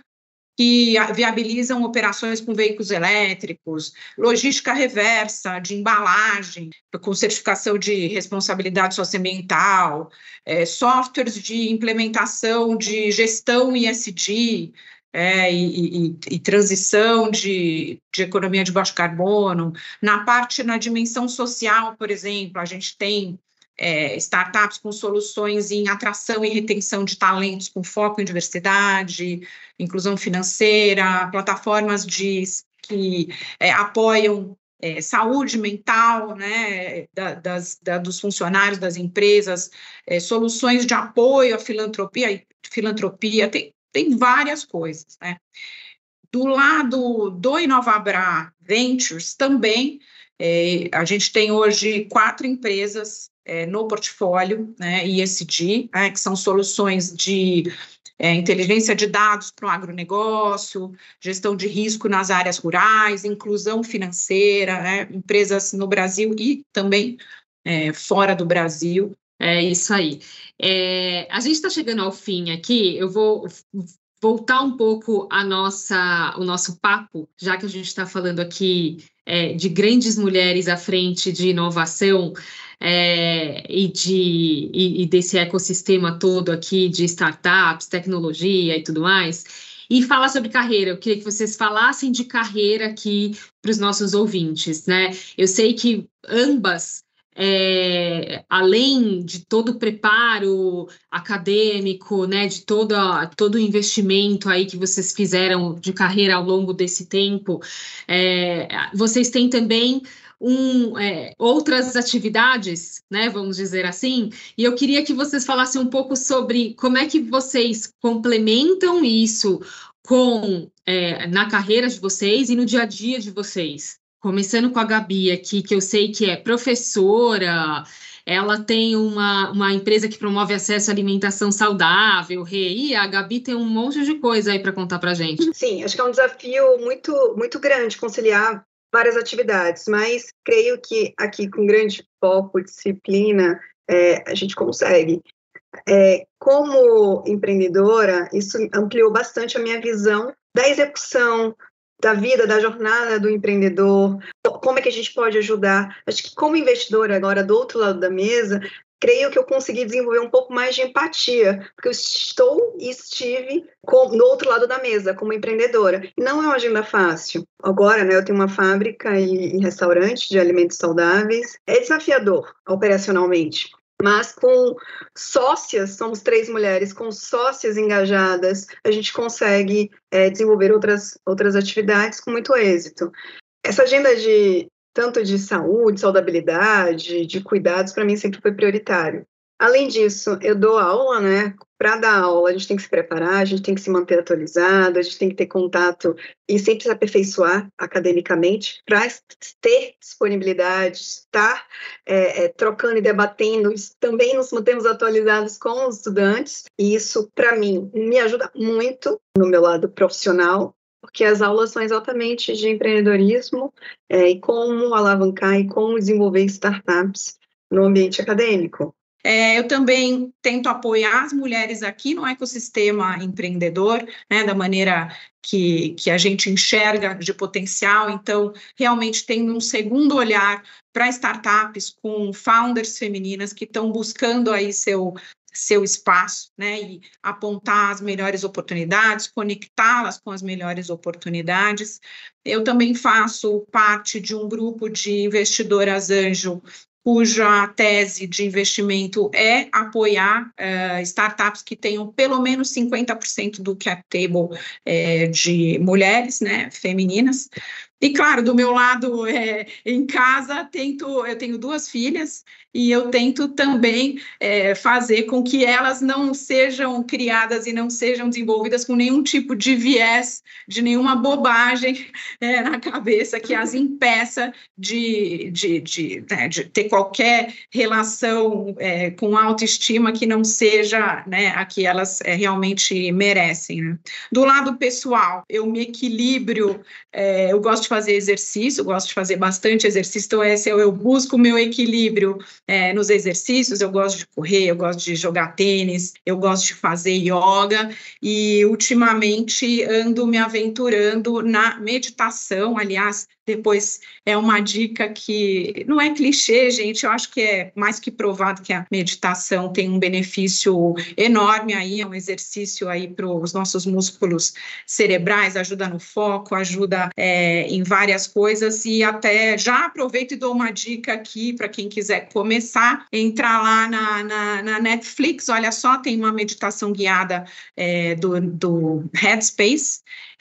Speaker 4: que viabilizam operações com veículos elétricos, logística reversa de embalagem, com certificação de responsabilidade socioambiental, é, softwares de implementação de gestão ISD, é, e, e, e, transição de, de, economia de baixo carbono. Na parte, na dimensão social, por exemplo, a gente tem é, startups com soluções em atração e retenção de talentos com foco em diversidade, inclusão financeira, plataformas de, que é, apoiam é, saúde mental né, da, das, da, dos funcionários das empresas, é, soluções de apoio à filantropia, filantropia tem, tem várias coisas. Né? Do lado do Inovabra Ventures também, é, a gente tem hoje quatro empresas é, no portfólio, né, ESG, né, que são soluções de é, inteligência de dados para o agronegócio, gestão de risco nas áreas rurais, inclusão financeira, né, empresas no Brasil e também é, fora do Brasil.
Speaker 2: É isso aí. É, a gente está chegando ao fim aqui. Eu vou voltar um pouco a nossa, o nosso papo, já que a gente está falando aqui é, de grandes mulheres à frente de inovação é, e, de, e, e desse ecossistema todo aqui de startups, tecnologia e tudo mais e falar sobre carreira. Eu queria que vocês falassem de carreira aqui para os nossos ouvintes, né? Eu sei que ambas, é, além de todo o preparo acadêmico, né, de todo, todo o investimento aí que vocês fizeram de carreira ao longo desse tempo, é, vocês têm também um, é, outras atividades, né, vamos dizer assim, e eu queria que vocês falassem um pouco sobre como é que vocês complementam isso com é, na carreira de vocês e no dia a dia de vocês. Começando com a Gabi aqui, que eu sei que é professora, ela tem uma, uma empresa que promove acesso à alimentação saudável, REI, a Gabi tem um monte de coisa aí para contar para gente.
Speaker 3: Sim, acho que é um desafio muito, muito grande conciliar várias atividades, mas creio que aqui com grande foco, disciplina, é, a gente consegue. É, como empreendedora, isso ampliou bastante a minha visão da execução, da vida, da jornada do empreendedor, como é que a gente pode ajudar. Acho que como investidora agora do outro lado da mesa, creio que eu consegui desenvolver um pouco mais de empatia, porque eu estou e estive com, no outro lado da mesa, como empreendedora. Não é uma agenda fácil. Agora, né, eu tenho uma fábrica e, e restaurante de alimentos saudáveis. É desafiador operacionalmente. Mas com sócias, somos três mulheres, com sócias engajadas, a gente consegue é, desenvolver outras, outras atividades com muito êxito. Essa agenda de tanto de saúde, saudabilidade, de cuidados, para mim sempre foi prioritário. Além disso, eu dou aula, né? Para dar aula, a gente tem que se preparar, a gente tem que se manter atualizado, a gente tem que ter contato e sempre se aperfeiçoar academicamente para ter disponibilidade, estar é, é, trocando e debatendo. Também nos mantemos atualizados com os estudantes, e isso, para mim, me ajuda muito no meu lado profissional porque as aulas são exatamente de empreendedorismo é, e como alavancar e como desenvolver startups no ambiente acadêmico.
Speaker 4: É, eu também tento apoiar as mulheres aqui no ecossistema empreendedor, né, da maneira que, que a gente enxerga de potencial. Então, realmente tem um segundo olhar para startups com founders femininas que estão buscando aí seu, seu espaço, né, e apontar as melhores oportunidades, conectá-las com as melhores oportunidades. Eu também faço parte de um grupo de investidoras anjo cuja tese de investimento é apoiar uh, startups que tenham pelo menos 50% do cap table uh, de mulheres, né, femininas. E claro, do meu lado, é, em casa, tento, eu tenho duas filhas e eu tento também é, fazer com que elas não sejam criadas e não sejam desenvolvidas com nenhum tipo de viés, de nenhuma bobagem é, na cabeça que as impeça de, de, de, né, de ter qualquer relação é, com autoestima que não seja né, a que elas é, realmente merecem. Né? Do lado pessoal, eu me equilibro, é, eu gosto de fazer exercício, gosto de fazer bastante exercício, então esse eu, eu busco o meu equilíbrio é, nos exercícios, eu gosto de correr, eu gosto de jogar tênis, eu gosto de fazer yoga, e ultimamente ando me aventurando na meditação, aliás, depois é uma dica que não é clichê, gente, eu acho que é mais que provado que a meditação tem um benefício enorme aí, é um exercício aí para os nossos músculos cerebrais, ajuda no foco, ajuda é, em várias coisas e até já aproveito e dou uma dica aqui para quem quiser começar, entrar lá na, na, na, Netflix, olha só, tem uma meditação guiada é, do, do Headspace,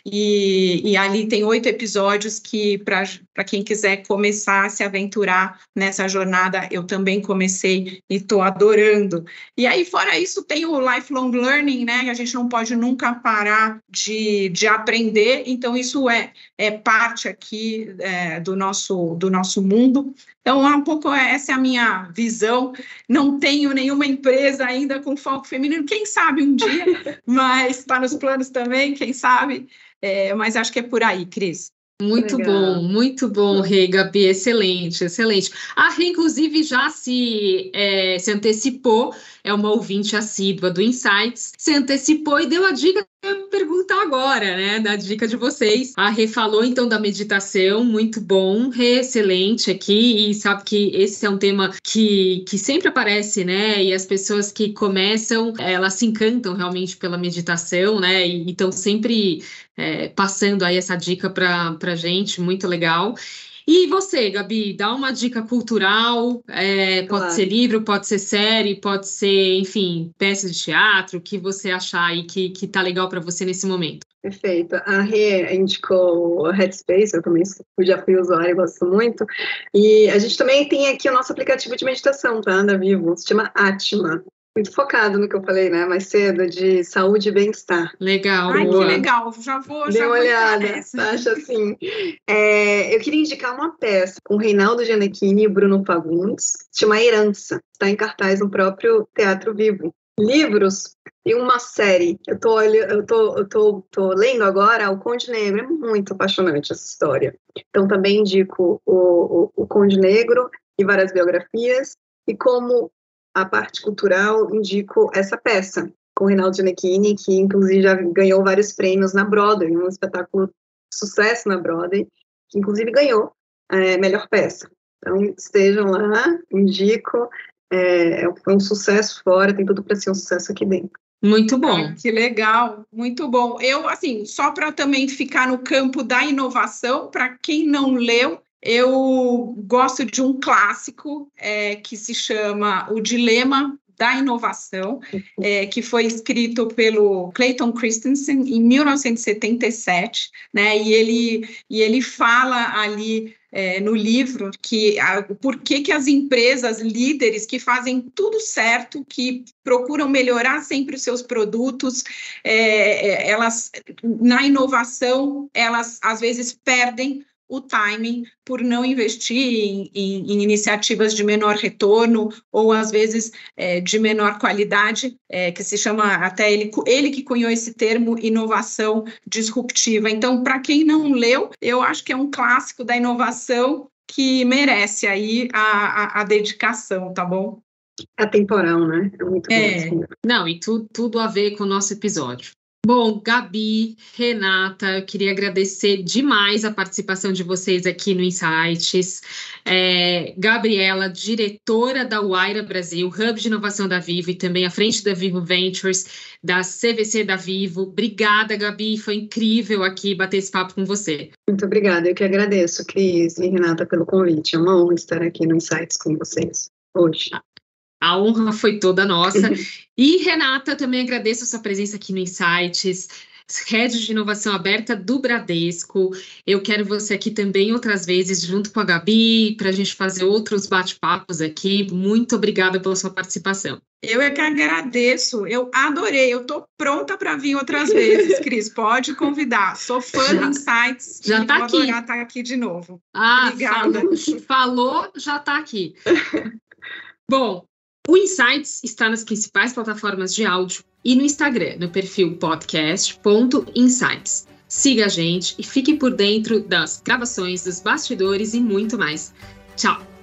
Speaker 4: e, e, ali tem oito episódios que, para quem quiser começar a se aventurar nessa jornada, eu também comecei e estou adorando. E aí, fora isso, tem o lifelong learning, né? A gente não pode nunca parar de, de aprender, então isso é, é parte aqui é, do, nosso, do nosso mundo. Então, é um pouco essa é a minha visão. Não tenho nenhuma empresa ainda com foco feminino, quem sabe um dia, mas está nos planos também, quem sabe. É, mas acho que é por aí, Cris.
Speaker 2: Muito Legal. bom, muito bom, Rei, Gabi, excelente, excelente. A Rei, inclusive, já se, é, se antecipou, é uma ouvinte assídua do Insights, se antecipou e deu a dica perguntar agora, né, da dica de vocês. A Rê falou então da meditação, muito bom, Rê, excelente aqui, e sabe que esse é um tema que, que sempre aparece, né, e as pessoas que começam, elas se encantam realmente pela meditação, né, e estão sempre é, passando aí essa dica para a gente, muito legal. E você, Gabi, dá uma dica cultural, é, pode claro. ser livro, pode ser série, pode ser, enfim, peça de teatro, o que você achar aí que, que tá legal para você nesse momento.
Speaker 3: Perfeito. A Rê indicou o Headspace, eu também já fui usuário e gosto muito. E a gente também tem aqui o nosso aplicativo de meditação, tá, da Vivo, se chama Atma muito focado no que eu falei, né, mais cedo, de saúde e bem-estar.
Speaker 2: Legal.
Speaker 4: Ai, boa. que legal. Já vou, Dê já
Speaker 3: uma olhada, acho assim. É, eu queria indicar uma peça com o Reinaldo Gianecchini e Bruno Fagundes, chama Herança. Está em cartaz no próprio Teatro Vivo. Livros e uma série. Eu tô, eu tô, eu tô, tô lendo agora O Conde Negro. É muito apaixonante essa história. Então também indico o, o, o Conde Negro e várias biografias. E como a parte cultural, indico essa peça com o Reinaldo Gianecchini, que inclusive já ganhou vários prêmios na Broadway, um espetáculo de sucesso na Broadway, que inclusive ganhou é, melhor peça. Então, estejam lá, indico. É, foi um sucesso fora, tem tudo para ser um sucesso aqui dentro.
Speaker 2: Muito bom.
Speaker 4: que legal, muito bom. Eu, assim, só para também ficar no campo da inovação, para quem não leu, eu gosto de um clássico é, que se chama O Dilema da Inovação, é, que foi escrito pelo Clayton Christensen em 1977, né? E ele, e ele fala ali é, no livro que a, por que, que as empresas líderes que fazem tudo certo, que procuram melhorar sempre os seus produtos, é, é elas na inovação elas às vezes perdem o timing por não investir em, em, em, iniciativas de menor retorno ou às vezes é, de menor qualidade, é, que se chama até ele, ele que cunhou esse termo inovação disruptiva. Então, para quem não leu, eu acho que é um clássico da inovação que merece aí a, a, a dedicação, tá bom?
Speaker 3: Atemporal, né?
Speaker 2: É muito é. Não, e tu, tudo a ver com o nosso episódio. Bom, Gabi, Renata, eu queria agradecer demais a participação de vocês aqui no Insights. É, Gabriela, diretora da Waira Brasil, Hub de Inovação da Vivo e também à frente da Vivo Ventures, da CVC da Vivo. Obrigada, Gabi, foi incrível aqui bater esse papo com você.
Speaker 3: Muito obrigada, eu que agradeço, Cris e Renata, pelo convite. É uma honra estar aqui no Insights com vocês hoje.
Speaker 2: A honra foi toda nossa. e Renata, também agradeço a sua presença aqui no Insights, rede de inovação aberta do Bradesco. Eu quero você aqui também outras vezes, junto com a Gabi, para a gente fazer outros bate-papos aqui. Muito obrigada pela sua participação.
Speaker 4: Eu é que agradeço, eu adorei, eu estou pronta para vir outras vezes, Cris, pode convidar, sou fã do Insights,
Speaker 2: já está aqui.
Speaker 4: estar tá aqui de novo.
Speaker 2: Ah, Obrigada. Falou, falou já está aqui. Bom, o Insights está nas principais plataformas de áudio e no Instagram, no perfil podcast.insights. Siga a gente e fique por dentro das gravações, dos bastidores e muito mais. Tchau!